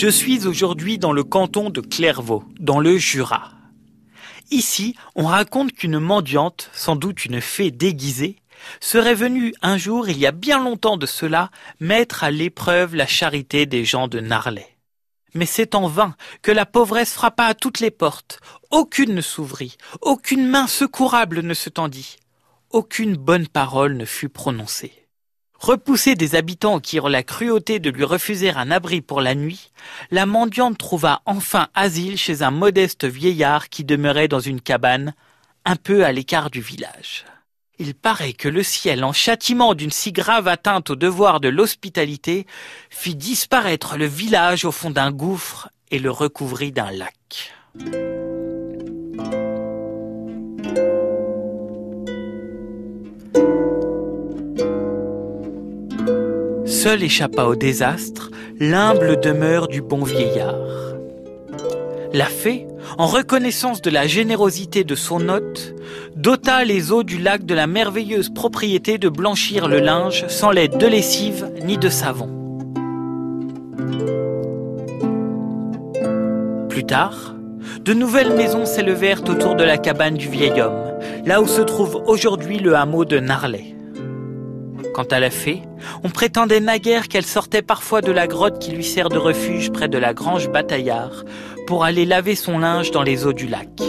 Je suis aujourd'hui dans le canton de Clairvaux, dans le Jura. Ici, on raconte qu'une mendiante, sans doute une fée déguisée, serait venue un jour, il y a bien longtemps de cela, mettre à l'épreuve la charité des gens de Narlet. Mais c'est en vain que la pauvresse frappa à toutes les portes. Aucune ne s'ouvrit, aucune main secourable ne se tendit, aucune bonne parole ne fut prononcée. Repoussée des habitants qui eurent la cruauté de lui refuser un abri pour la nuit, la mendiante trouva enfin asile chez un modeste vieillard qui demeurait dans une cabane, un peu à l'écart du village. Il paraît que le ciel, en châtiment d'une si grave atteinte au devoir de l'hospitalité, fit disparaître le village au fond d'un gouffre et le recouvrit d'un lac. Seul échappa au désastre l'humble demeure du bon vieillard. La fée, en reconnaissance de la générosité de son hôte, dota les eaux du lac de la merveilleuse propriété de blanchir le linge sans l'aide de lessive ni de savon. Plus tard, de nouvelles maisons s'élevèrent autour de la cabane du vieil homme, là où se trouve aujourd'hui le hameau de Narlet. Quant à la fée, on prétendait naguère qu'elle sortait parfois de la grotte qui lui sert de refuge près de la grange Bataillard pour aller laver son linge dans les eaux du lac.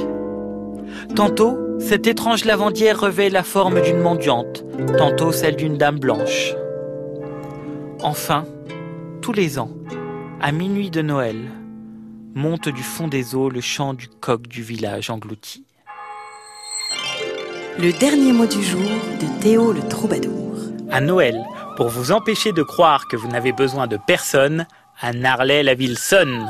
Tantôt, cette étrange lavandière revêt la forme d'une mendiante, tantôt celle d'une dame blanche. Enfin, tous les ans, à minuit de Noël, monte du fond des eaux le chant du coq du village englouti. Le dernier mot du jour de Théo le troubadour à Noël, pour vous empêcher de croire que vous n'avez besoin de personne, à Narlet la ville sonne.